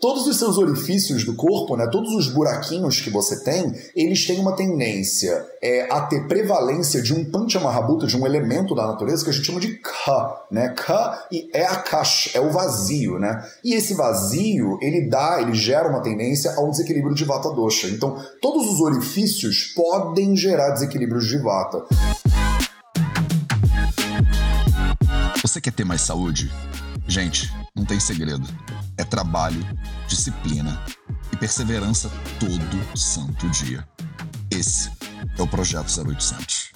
Todos os seus orifícios do corpo, né, todos os buraquinhos que você tem, eles têm uma tendência é, a ter prevalência de um panchamahabhuta, de um elemento da natureza que a gente chama de ka, né? Ka é akash, é o vazio, né? E esse vazio, ele dá, ele gera uma tendência ao desequilíbrio de vata dosha. Então, todos os orifícios podem gerar desequilíbrios de vata. Você quer ter mais saúde? Gente, não tem segredo. É trabalho, disciplina e perseverança todo santo dia. Esse é o Projeto 0800.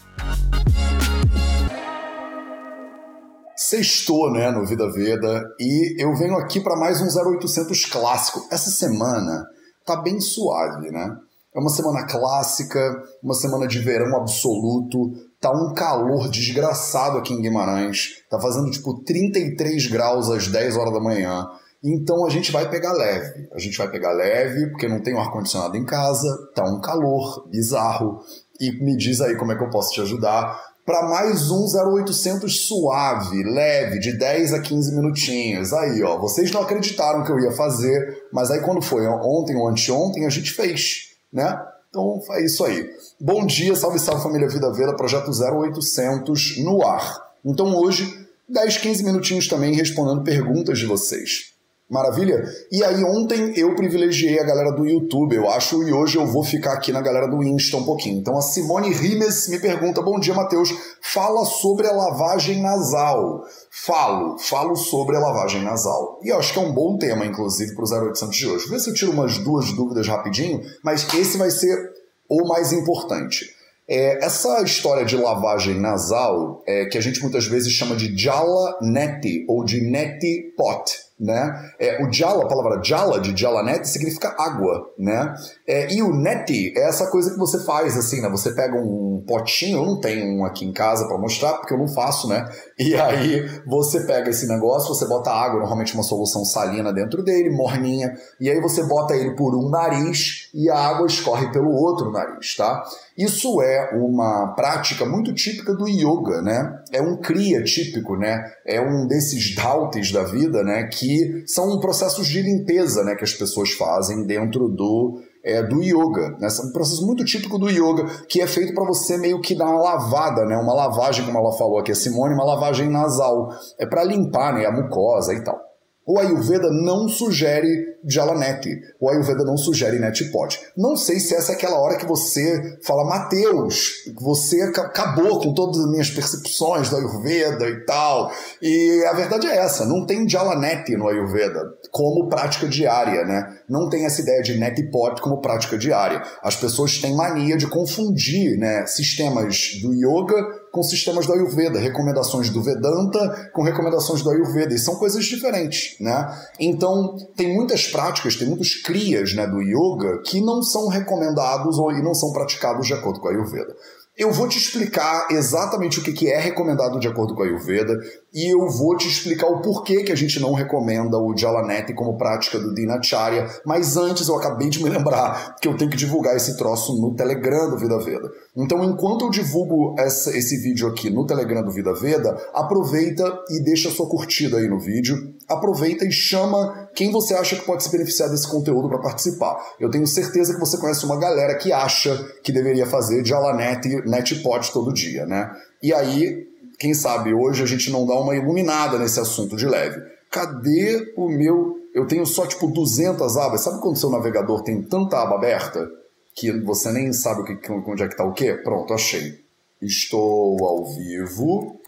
Sextou, né, no Vida Veda, e eu venho aqui para mais um 0800 clássico. Essa semana tá bem suave, né? É uma semana clássica, uma semana de verão absoluto, Tá um calor desgraçado aqui em Guimarães. Tá fazendo tipo 33 graus às 10 horas da manhã. Então a gente vai pegar leve. A gente vai pegar leve porque não tem um ar-condicionado em casa, tá um calor bizarro. E me diz aí como é que eu posso te ajudar para mais um 0800 suave, leve, de 10 a 15 minutinhos. Aí, ó, vocês não acreditaram que eu ia fazer, mas aí quando foi ontem ou anteontem, a gente fez, né? Então é isso aí. Bom dia, salve, salve família Vida Veda, projeto 0800 no ar. Então hoje, 10, 15 minutinhos também respondendo perguntas de vocês. Maravilha? E aí ontem eu privilegiei a galera do YouTube, eu acho, e hoje eu vou ficar aqui na galera do Insta um pouquinho. Então a Simone Rimes me pergunta: Bom dia, Matheus. Fala sobre a lavagem nasal. Falo, falo sobre a lavagem nasal. E eu acho que é um bom tema, inclusive, para o 0800 de hoje. Vê se eu tiro umas duas dúvidas rapidinho, mas esse vai ser o mais importante. É, essa história de lavagem nasal, é, que a gente muitas vezes chama de jala neti ou de neti pot né? É, o jala, a palavra jala de jalanet significa água, né? É, e o neti é essa coisa que você faz assim, né? Você pega um potinho, eu não tenho um aqui em casa para mostrar porque eu não faço, né? E aí você pega esse negócio, você bota água, normalmente uma solução salina dentro dele, morninha, e aí você bota ele por um nariz e a água escorre pelo outro nariz, tá? Isso é uma prática muito típica do yoga, né? É um kriya típico, né? É um desses dhautis da vida, né? Que são processos de limpeza, né? Que as pessoas fazem dentro do é, do yoga. Né? É um processo muito típico do yoga, que é feito para você meio que dar uma lavada, né? Uma lavagem, como ela falou aqui, a Simone, uma lavagem nasal. É para limpar né? a mucosa e tal. O Ayurveda não sugere Jalanete. O Ayurveda não sugere Netpot. Não sei se essa é aquela hora que você fala, Mateus, você acabou com todas as minhas percepções do Ayurveda e tal. E a verdade é essa, não tem Jalanete no Ayurveda como prática diária, né? Não tem essa ideia de Netpot como prática diária. As pessoas têm mania de confundir né, sistemas do yoga com sistemas do Ayurveda, recomendações do Vedanta com recomendações do Ayurveda, e são coisas diferentes, né? Então, tem muitas práticas, tem muitos crias né, do yoga que não são recomendados ou, e não são praticados de acordo com a Ayurveda. Eu vou te explicar exatamente o que é recomendado de acordo com a Ayurveda e eu vou te explicar o porquê que a gente não recomenda o Jalanete como prática do Dinacharya, mas antes eu acabei de me lembrar que eu tenho que divulgar esse troço no Telegram do Vida Veda. Então, enquanto eu divulgo essa, esse vídeo aqui no Telegram do Vida Veda, aproveita e deixa sua curtida aí no vídeo, aproveita e chama quem você acha que pode se beneficiar desse conteúdo para participar. Eu tenho certeza que você conhece uma galera que acha que deveria fazer Jalanete Netpot todo dia, né? E aí, quem sabe hoje a gente não dá uma iluminada nesse assunto de leve. Cadê o meu. Eu tenho só tipo 200 abas. Sabe quando seu navegador tem tanta aba aberta que você nem sabe o que, onde é que está o quê? Pronto, achei. Estou ao vivo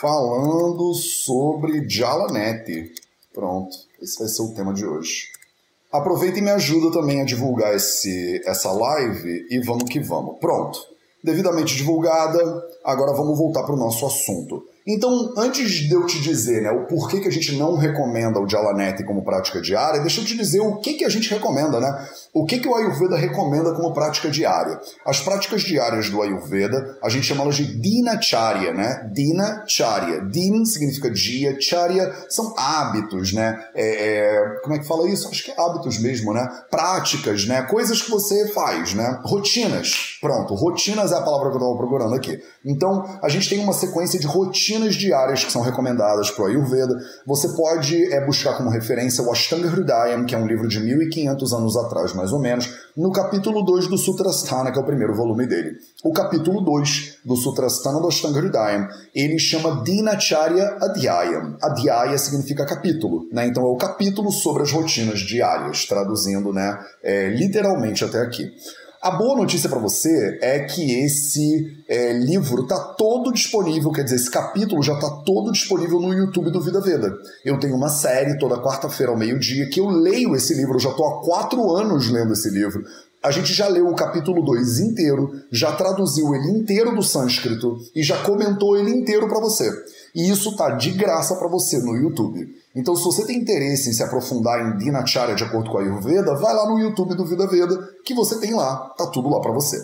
falando sobre Jalanet. Pronto, esse vai ser o tema de hoje. Aproveita e me ajuda também a divulgar esse, essa live e vamos que vamos. Pronto, devidamente divulgada, agora vamos voltar para o nosso assunto. Então, antes de eu te dizer né, o porquê que a gente não recomenda o Jalanete como prática diária, deixa eu te dizer o que, que a gente recomenda, né? O que, que o Ayurveda recomenda como prática diária? As práticas diárias do Ayurveda, a gente chama elas de Dinacharya, né? Dinacharya. Din significa dia, Charya são hábitos, né? É, é, como é que fala isso? Acho que é hábitos mesmo, né? Práticas, né? Coisas que você faz, né? Rotinas. Pronto, rotinas é a palavra que eu estava procurando aqui. Então, a gente tem uma sequência de rotinas rotinas diárias que são recomendadas para o Ayurveda. Você pode é, buscar como referência o Ashtanga Hridayam, que é um livro de 1500 anos atrás, mais ou menos, no capítulo 2 do Sutrasthana, que é o primeiro volume dele. O capítulo 2 do Sutrasthana do Ashtanga Hridayam, ele chama Dinacharya Adhyayam. Adhyaya significa capítulo, né? Então é o capítulo sobre as rotinas diárias, traduzindo né, é, literalmente até aqui. A boa notícia para você é que esse é, livro está todo disponível, quer dizer, esse capítulo já está todo disponível no YouTube do Vida Veda. Eu tenho uma série toda quarta-feira ao meio-dia que eu leio esse livro, eu já estou há quatro anos lendo esse livro. A gente já leu o capítulo 2 inteiro, já traduziu ele inteiro do sânscrito e já comentou ele inteiro para você. E isso tá de graça para você no YouTube. Então, se você tem interesse em se aprofundar em Dinacharya de acordo com a Ayurveda, vai lá no YouTube do Vida Veda, que você tem lá, tá tudo lá para você.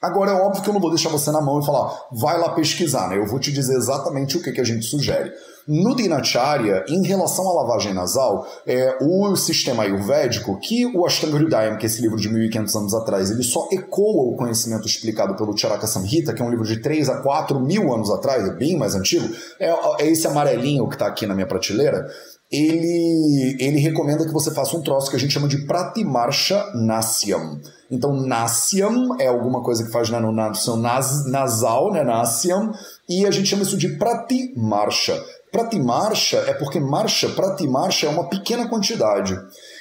Agora, é óbvio que eu não vou deixar você na mão e falar, vai lá pesquisar, né? Eu vou te dizer exatamente o que, que a gente sugere. No Dinacharya, em relação à lavagem nasal, é, o sistema ayurvédico, que o Ashtanga Hridayam, que é esse livro de 1500 anos atrás, ele só ecoa o conhecimento explicado pelo Charaka Samhita, que é um livro de 3 a 4 mil anos atrás, é bem mais antigo, é, é esse amarelinho que está aqui na minha prateleira, ele, ele recomenda que você faça um troço que a gente chama de Pratimarsha Nasyam. Então, Nasyam é alguma coisa que faz né, no, no seu nas, nasal, né, Nasyam, e a gente chama isso de Pratimarsha. Pratimarcha é porque marcha, pratimarcha é uma pequena quantidade.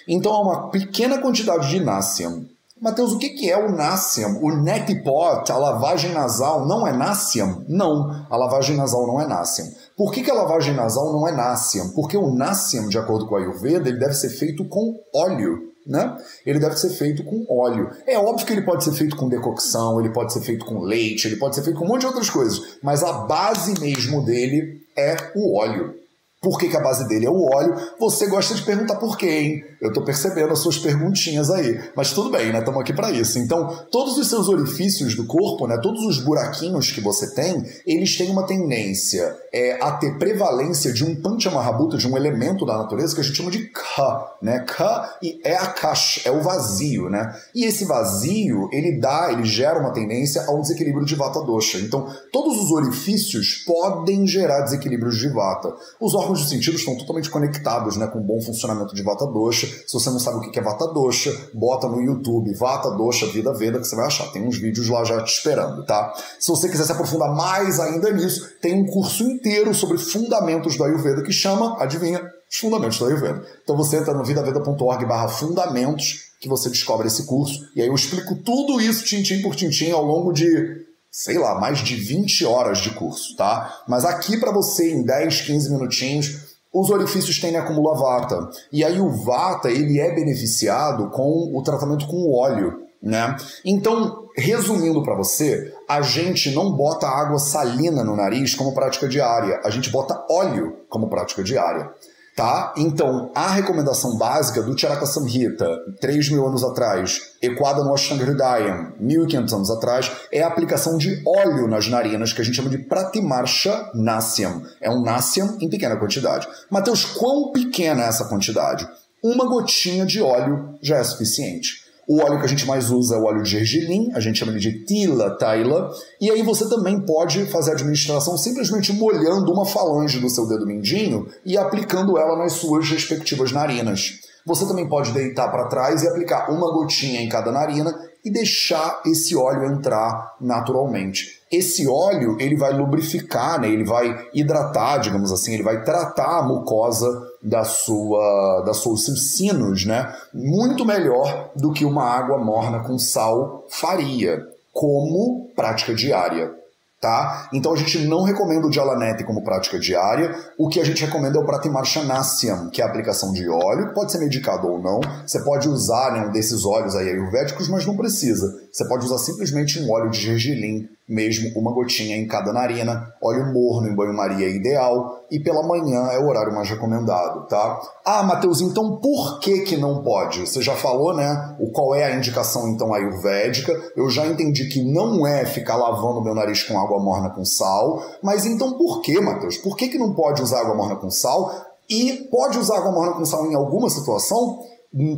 Então é uma pequena quantidade de násiam. Mateus, o que é o násiam? O neck pot, a lavagem nasal, não é násiam? Não, a lavagem nasal não é násiam. Por que, que a lavagem nasal não é násiam? Porque o násiam, de acordo com a Ayurveda, ele deve ser feito com óleo. Né? Ele deve ser feito com óleo. É óbvio que ele pode ser feito com decocção, ele pode ser feito com leite, ele pode ser feito com um monte de outras coisas, mas a base mesmo dele é o óleo. Por que, que, a base dele é o óleo? Você gosta de perguntar por quê, hein? Eu tô percebendo as suas perguntinhas aí. Mas tudo bem, né? Estamos aqui para isso. Então, todos os seus orifícios do corpo, né? Todos os buraquinhos que você tem, eles têm uma tendência é, a ter prevalência de um panchamahabhuta, de um elemento da natureza que a gente chama de ka, né? Ka e é a kash, é o vazio, né? E esse vazio, ele dá, ele gera uma tendência ao desequilíbrio de vata dosha. Então, todos os orifícios podem gerar desequilíbrios de vata. Os órgãos órgãos de sentido estão totalmente conectados né, com o bom funcionamento de Vata Dosha. Se você não sabe o que é Vata Dosha, bota no YouTube Vata Dosha Vida Veda que você vai achar. Tem uns vídeos lá já te esperando, tá? Se você quiser se aprofundar mais ainda nisso, tem um curso inteiro sobre fundamentos do Ayurveda que chama, adivinha, os fundamentos do Ayurveda. Então você entra no vidaveda.org barra fundamentos que você descobre esse curso e aí eu explico tudo isso tintim por tintim ao longo de sei lá, mais de 20 horas de curso, tá? Mas aqui para você, em 10, 15 minutinhos, os orifícios tendem a acumular vata. E aí o vata, ele é beneficiado com o tratamento com o óleo, né? Então, resumindo para você, a gente não bota água salina no nariz como prática diária, a gente bota óleo como prática diária. Tá? Então, a recomendação básica do Charaka Samhita, 3 mil anos atrás, equada no Ashtanga Hridayam, 1500 anos atrás, é a aplicação de óleo nas narinas, que a gente chama de Pratimarsha Nasyam. É um Nasyam em pequena quantidade. Mateus, quão pequena é essa quantidade? Uma gotinha de óleo já é suficiente. O óleo que a gente mais usa é o óleo de gergelim, a gente chama ele de tila, taila, e aí você também pode fazer a administração simplesmente molhando uma falange do seu dedo mindinho e aplicando ela nas suas respectivas narinas. Você também pode deitar para trás e aplicar uma gotinha em cada narina e deixar esse óleo entrar naturalmente. Esse óleo ele vai lubrificar, né? ele vai hidratar, digamos assim, ele vai tratar a mucosa da sua, da seus sinos, né? Muito melhor do que uma água morna com sal faria, como prática diária. Tá? Então a gente não recomenda o Jalanete como prática diária. O que a gente recomenda é o Pratimarshanasyam, que é a aplicação de óleo, pode ser medicado ou não. Você pode usar né, um desses óleos aí ayurvédicos, mas não precisa. Você pode usar simplesmente um óleo de gergelim mesmo uma gotinha em cada narina, óleo morno em banho-maria é ideal e pela manhã é o horário mais recomendado, tá? Ah, Matheus, então por que que não pode? Você já falou, né? O qual é a indicação então ayurvédica? Eu já entendi que não é ficar lavando meu nariz com água morna com sal, mas então por que, Matheus? Por que que não pode usar água morna com sal? E pode usar água morna com sal em alguma situação?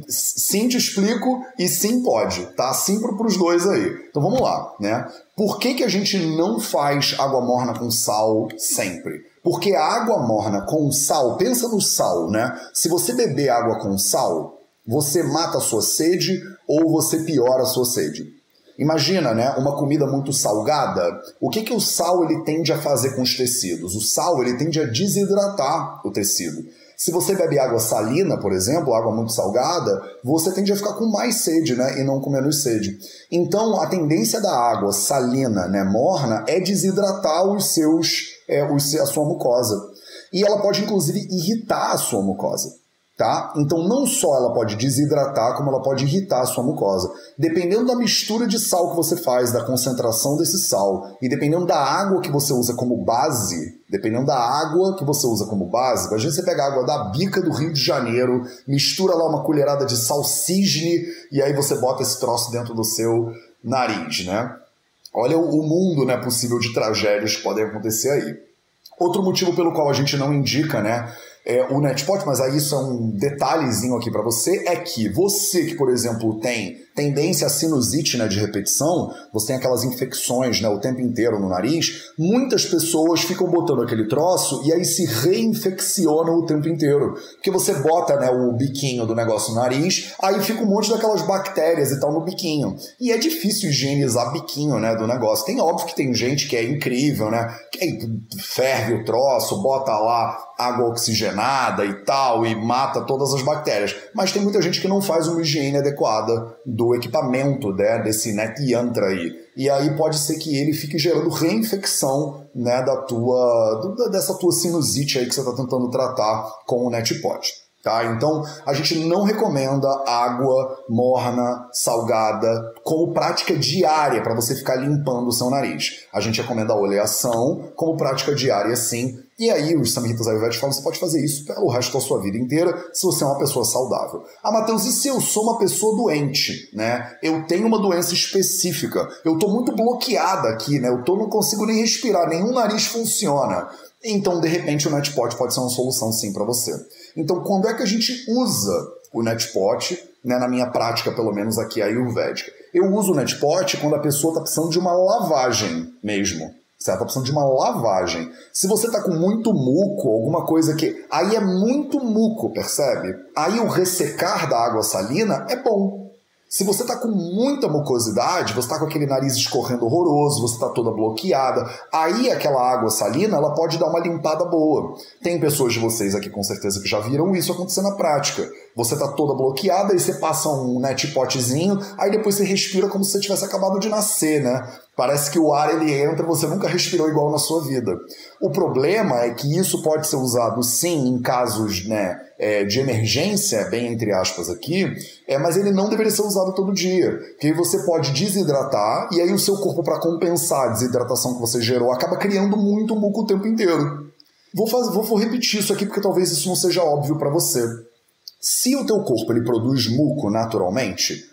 Sim, te explico e sim pode, tá? Sim para os dois aí. Então vamos lá, né? Por que, que a gente não faz água morna com sal sempre? Porque a água morna com sal, pensa no sal, né? Se você beber água com sal, você mata a sua sede ou você piora a sua sede. Imagina, né, uma comida muito salgada. O que, que o sal ele tende a fazer com os tecidos? O sal ele tende a desidratar o tecido. Se você bebe água salina, por exemplo, água muito salgada, você tende a ficar com mais sede, né, e não com menos sede. Então, a tendência da água salina, né, morna, é desidratar os seus, é, os, a sua mucosa. E ela pode inclusive irritar a sua mucosa tá? Então não só ela pode desidratar, como ela pode irritar a sua mucosa. Dependendo da mistura de sal que você faz, da concentração desse sal, e dependendo da água que você usa como base, dependendo da água que você usa como base, imagina você pegar água da bica do Rio de Janeiro, mistura lá uma colherada de sal cisne, e aí você bota esse troço dentro do seu nariz, né? Olha o mundo né, possível de tragédias que podem acontecer aí. Outro motivo pelo qual a gente não indica, né, é, o netpot, mas aí isso é um detalhezinho aqui para você, é que você que, por exemplo, tem tendência a sinusite né, de repetição, você tem aquelas infecções né, o tempo inteiro no nariz, muitas pessoas ficam botando aquele troço e aí se reinfeccionam o tempo inteiro. Porque você bota né, o biquinho do negócio no nariz, aí fica um monte daquelas bactérias e tal no biquinho. E é difícil higienizar biquinho né, do negócio. Tem óbvio que tem gente que é incrível, né? Que ferve o troço, bota lá água oxigenada e tal, e mata todas as bactérias. Mas tem muita gente que não faz uma higiene adequada do equipamento né, desse net yantra aí. E aí pode ser que ele fique gerando reinfecção né, da tua, dessa tua sinusite aí que você está tentando tratar com o NetPod. Tá? Então, a gente não recomenda água morna, salgada, como prática diária para você ficar limpando o seu nariz. A gente recomenda a oleação como prática diária, sim. E aí, os Samhitas Ayurveda falam você pode fazer isso pelo resto da sua vida inteira se você é uma pessoa saudável. Ah, Matheus, e se eu sou uma pessoa doente, né? Eu tenho uma doença específica, eu estou muito bloqueada aqui, né? Eu tô, não consigo nem respirar, nenhum nariz funciona. Então, de repente, o NetPot pode ser uma solução sim para você. Então, quando é que a gente usa o NetPot, né, na minha prática, pelo menos aqui ayurvédica? Eu uso o NetPot quando a pessoa está precisando de uma lavagem mesmo. Certo? Tá precisando de uma lavagem. Se você tá com muito muco, alguma coisa que. Aí é muito muco, percebe? Aí o ressecar da água salina é bom. Se você está com muita mucosidade, você está com aquele nariz escorrendo horroroso, você está toda bloqueada, aí aquela água salina ela pode dar uma limpada boa. Tem pessoas de vocês aqui com certeza que já viram isso acontecer na prática. Você está toda bloqueada e você passa um netpotzinho, aí depois você respira como se você tivesse acabado de nascer, né? Parece que o ar ele entra, você nunca respirou igual na sua vida. O problema é que isso pode ser usado sim em casos né, é, de emergência, bem entre aspas aqui, é, mas ele não deveria ser usado todo dia. Porque você pode desidratar e aí o seu corpo, para compensar a desidratação que você gerou, acaba criando muito muco o tempo inteiro. Vou, fazer, vou, vou repetir isso aqui porque talvez isso não seja óbvio para você. Se o teu corpo ele produz muco naturalmente,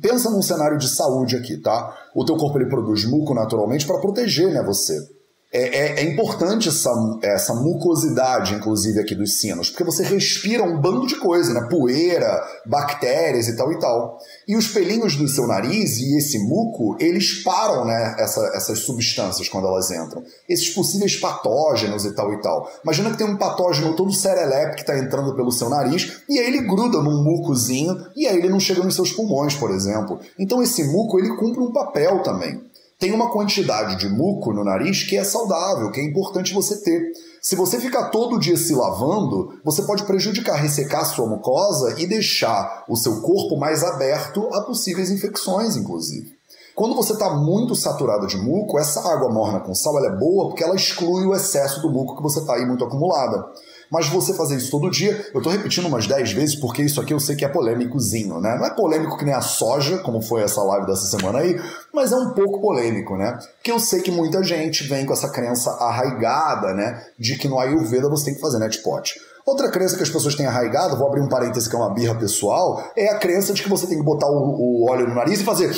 Pensa num cenário de saúde aqui, tá? O teu corpo ele produz muco naturalmente para proteger né, você é, é, é, importante essa, essa mucosidade, inclusive, aqui dos sinos, porque você respira um bando de coisa, né? Poeira, bactérias e tal e tal. E os pelinhos do seu nariz e esse muco, eles param, né? Essa, essas substâncias quando elas entram. Esses possíveis patógenos e tal e tal. Imagina que tem um patógeno todo serelepe que está entrando pelo seu nariz e aí ele gruda num mucozinho e aí ele não chega nos seus pulmões, por exemplo. Então esse muco, ele cumpre um papel também tem uma quantidade de muco no nariz que é saudável, que é importante você ter. Se você ficar todo dia se lavando, você pode prejudicar, ressecar sua mucosa e deixar o seu corpo mais aberto a possíveis infecções, inclusive. Quando você está muito saturado de muco, essa água morna com sal é boa porque ela exclui o excesso do muco que você está aí muito acumulada. Mas você fazer isso todo dia, eu estou repetindo umas 10 vezes porque isso aqui eu sei que é polêmicozinho, né? Não é polêmico que nem a soja, como foi essa live dessa semana aí, mas é um pouco polêmico, né? Porque eu sei que muita gente vem com essa crença arraigada, né? De que no Ayurveda você tem que fazer netpot. Outra crença que as pessoas têm arraigado, vou abrir um parêntese que é uma birra pessoal, é a crença de que você tem que botar o, o óleo no nariz e fazer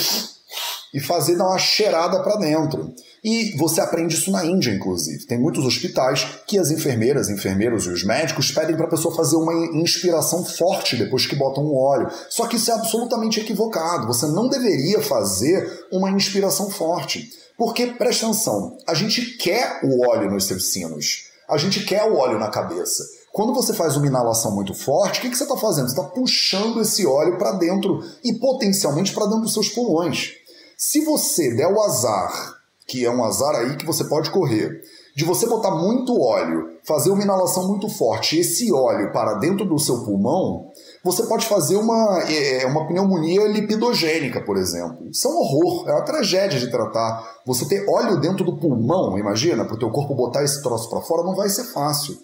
e fazer dar uma cheirada para dentro. E você aprende isso na Índia, inclusive. Tem muitos hospitais que as enfermeiras, enfermeiros e os médicos pedem para a pessoa fazer uma inspiração forte depois que botam um óleo. Só que isso é absolutamente equivocado. Você não deveria fazer uma inspiração forte. Porque, presta atenção, a gente quer o óleo nos seus sinos. A gente quer o óleo na cabeça. Quando você faz uma inalação muito forte, o que, que você está fazendo? Você está puxando esse óleo para dentro e potencialmente para dentro dos seus pulmões. Se você der o azar que é um azar aí que você pode correr, de você botar muito óleo, fazer uma inalação muito forte, esse óleo para dentro do seu pulmão, você pode fazer uma, é, é, uma pneumonia lipidogênica, por exemplo. Isso é um horror, é uma tragédia de tratar. Você ter óleo dentro do pulmão, imagina, para o teu corpo botar esse troço para fora, não vai ser fácil.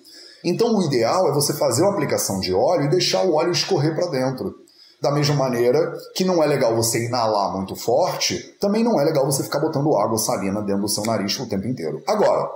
Então o ideal é você fazer uma aplicação de óleo e deixar o óleo escorrer para dentro. Da mesma maneira que não é legal você inalar muito forte, também não é legal você ficar botando água salina dentro do seu nariz o tempo inteiro. Agora,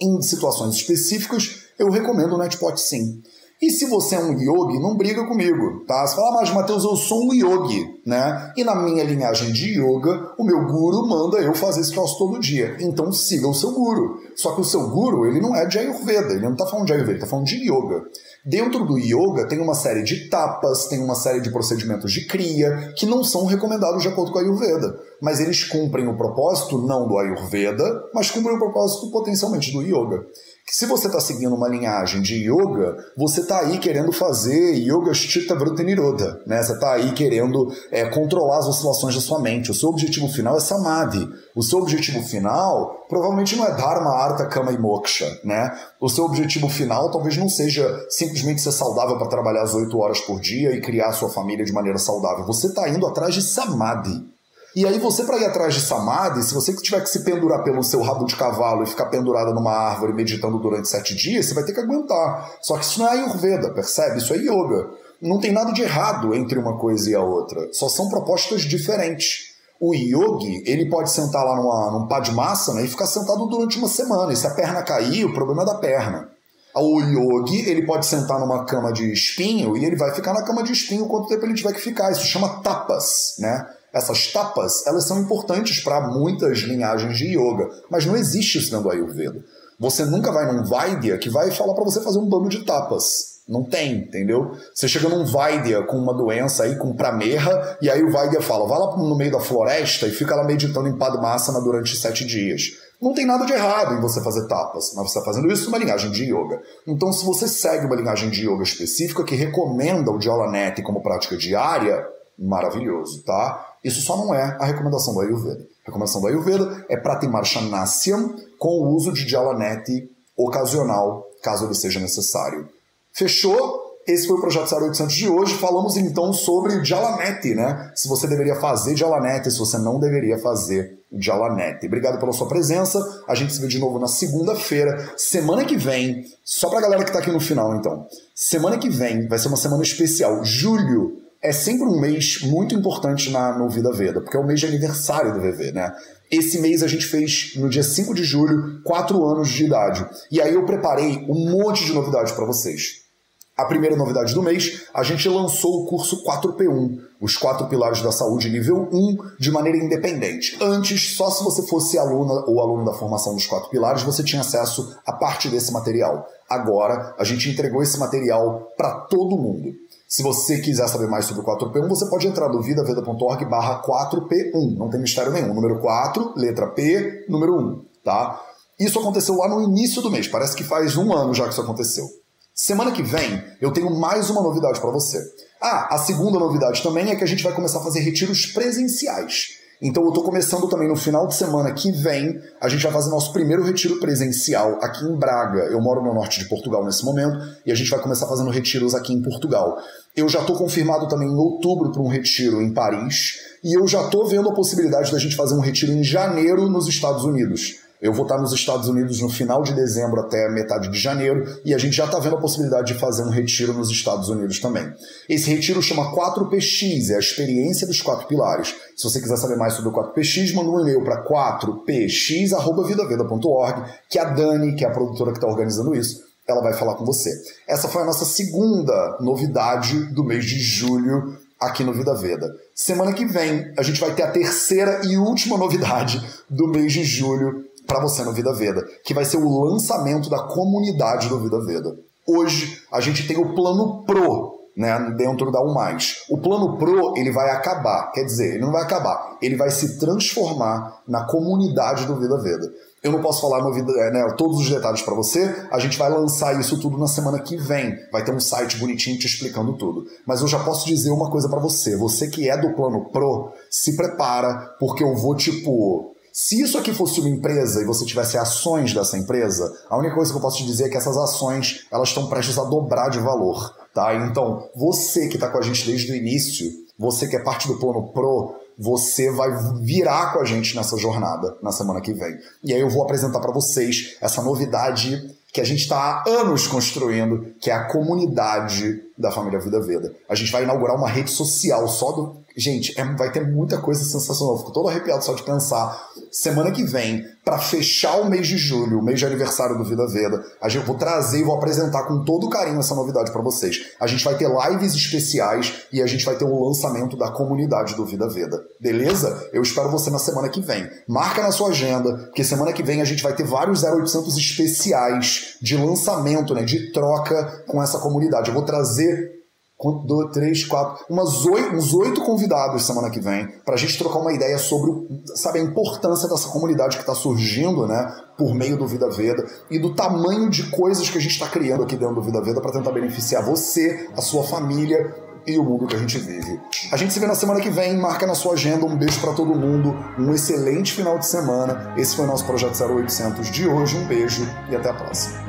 em situações específicas, eu recomendo o Netpot sim. E se você é um yogi, não briga comigo, tá? Você fala, ah, mas Matheus, eu sou um yogi, né? E na minha linhagem de yoga, o meu guru manda eu fazer esse troço todo dia. Então siga o seu guru. Só que o seu guru, ele não é de Ayurveda, ele não tá falando de Ayurveda, ele tá falando de yoga. Dentro do yoga tem uma série de tapas, tem uma série de procedimentos de cria que não são recomendados de acordo com a Ayurveda, mas eles cumprem o propósito não do Ayurveda, mas cumprem o propósito potencialmente do yoga se você está seguindo uma linhagem de yoga, você está aí querendo fazer yoga Chitta Vritti Nirodha, né? Você está aí querendo é, controlar as oscilações da sua mente. O seu objetivo final é Samadhi. O seu objetivo final provavelmente não é Dharma, Artha, Kama e Moksha, né? O seu objetivo final talvez não seja simplesmente ser saudável para trabalhar as 8 horas por dia e criar sua família de maneira saudável. Você está indo atrás de Samadhi. E aí você, para ir atrás de Samadhi, se você tiver que se pendurar pelo seu rabo de cavalo e ficar pendurada numa árvore meditando durante sete dias, você vai ter que aguentar. Só que isso não é Ayurveda, percebe? Isso é Yoga. Não tem nada de errado entre uma coisa e a outra. Só são propostas diferentes. O yogi, ele pode sentar lá numa, num padmasana e ficar sentado durante uma semana. E se a perna cair, o problema é da perna. O yogi, ele pode sentar numa cama de espinho e ele vai ficar na cama de espinho quanto tempo ele tiver que ficar. Isso chama tapas, né? Essas tapas, elas são importantes para muitas linhagens de yoga, mas não existe isso dentro do Ayurveda. Você nunca vai num Vaidya que vai falar para você fazer um bando de tapas. Não tem, entendeu? Você chega num Vaidya com uma doença aí, com pramerra, e aí o Vaidya fala, vai lá no meio da floresta e fica lá meditando em Padmasana durante sete dias. Não tem nada de errado em você fazer tapas, mas você está fazendo isso numa linhagem de yoga. Então, se você segue uma linhagem de yoga específica que recomenda o Jalanete como prática diária, maravilhoso, tá? Isso só não é a recomendação do Ayurveda. A recomendação do Ayurveda é Pratimarshanasya com o uso de Jalanete ocasional, caso ele seja necessário. Fechou? Esse foi o Projeto 0800 de hoje. Falamos então sobre Jalanete, né? Se você deveria fazer Jalanete, se você não deveria fazer Jalanete. Obrigado pela sua presença. A gente se vê de novo na segunda-feira. Semana que vem, só pra galera que tá aqui no final então. Semana que vem vai ser uma semana especial. Julho é sempre um mês muito importante na, no Vida Veda, porque é o mês de aniversário do VV, né? Esse mês a gente fez, no dia 5 de julho, 4 anos de idade. E aí eu preparei um monte de novidades para vocês. A primeira novidade do mês, a gente lançou o curso 4P1, os quatro pilares da saúde nível 1, de maneira independente. Antes, só se você fosse aluna ou aluno da formação dos quatro pilares, você tinha acesso a parte desse material. Agora, a gente entregou esse material para todo mundo. Se você quiser saber mais sobre o 4P1, você pode entrar no vidaveda.org barra 4P1. Não tem mistério nenhum. Número 4, letra P, número 1, tá? Isso aconteceu lá no início do mês. Parece que faz um ano já que isso aconteceu. Semana que vem, eu tenho mais uma novidade para você. Ah, a segunda novidade também é que a gente vai começar a fazer retiros presenciais. Então eu estou começando também no final de semana que vem, a gente vai fazer nosso primeiro retiro presencial aqui em Braga. Eu moro no norte de Portugal nesse momento e a gente vai começar fazendo retiros aqui em Portugal. Eu já estou confirmado também em outubro para um retiro em Paris e eu já estou vendo a possibilidade da gente fazer um retiro em janeiro nos Estados Unidos. Eu vou estar nos Estados Unidos no final de dezembro até metade de janeiro e a gente já está vendo a possibilidade de fazer um retiro nos Estados Unidos também. Esse retiro chama 4PX, é a experiência dos quatro pilares. Se você quiser saber mais sobre o 4PX, manda um e-mail para 4px.vidaveda.org, que a Dani, que é a produtora que está organizando isso, ela vai falar com você. Essa foi a nossa segunda novidade do mês de julho aqui no Vida Veda. Semana que vem a gente vai ter a terceira e última novidade do mês de julho para você no Vida Veda, que vai ser o lançamento da comunidade do Vida Veda. Hoje a gente tem o plano Pro, né, dentro da U+. O plano Pro, ele vai acabar, quer dizer, ele não vai acabar, ele vai se transformar na comunidade do Vida Veda. Eu não posso falar vida, né, todos os detalhes para você, a gente vai lançar isso tudo na semana que vem. Vai ter um site bonitinho te explicando tudo. Mas eu já posso dizer uma coisa para você, você que é do plano Pro, se prepara, porque eu vou tipo se isso aqui fosse uma empresa e você tivesse ações dessa empresa, a única coisa que eu posso te dizer é que essas ações elas estão prestes a dobrar de valor, tá? Então, você que está com a gente desde o início, você que é parte do plano Pro, você vai virar com a gente nessa jornada na semana que vem. E aí eu vou apresentar para vocês essa novidade que a gente está há anos construindo, que é a comunidade da família Vida Veda. A gente vai inaugurar uma rede social só do. Gente, é, vai ter muita coisa sensacional. Fico todo arrepiado só de pensar. Semana que vem, para fechar o mês de julho, o mês de aniversário do Vida Veda, a gente vou trazer e vou apresentar com todo carinho essa novidade para vocês. A gente vai ter lives especiais e a gente vai ter o lançamento da comunidade do Vida Veda. Beleza? Eu espero você na semana que vem. Marca na sua agenda, porque semana que vem a gente vai ter vários 0800 especiais de lançamento, né, de troca com essa comunidade. Eu vou trazer dois, três, quatro, umas oito, uns oito convidados semana que vem para a gente trocar uma ideia sobre sabe, a importância dessa comunidade que está surgindo né, por meio do Vida Veda e do tamanho de coisas que a gente está criando aqui dentro do Vida Veda para tentar beneficiar você, a sua família e o mundo que a gente vive. A gente se vê na semana que vem, marca na sua agenda, um beijo para todo mundo, um excelente final de semana. Esse foi o nosso projeto 0800 de hoje, um beijo e até a próxima.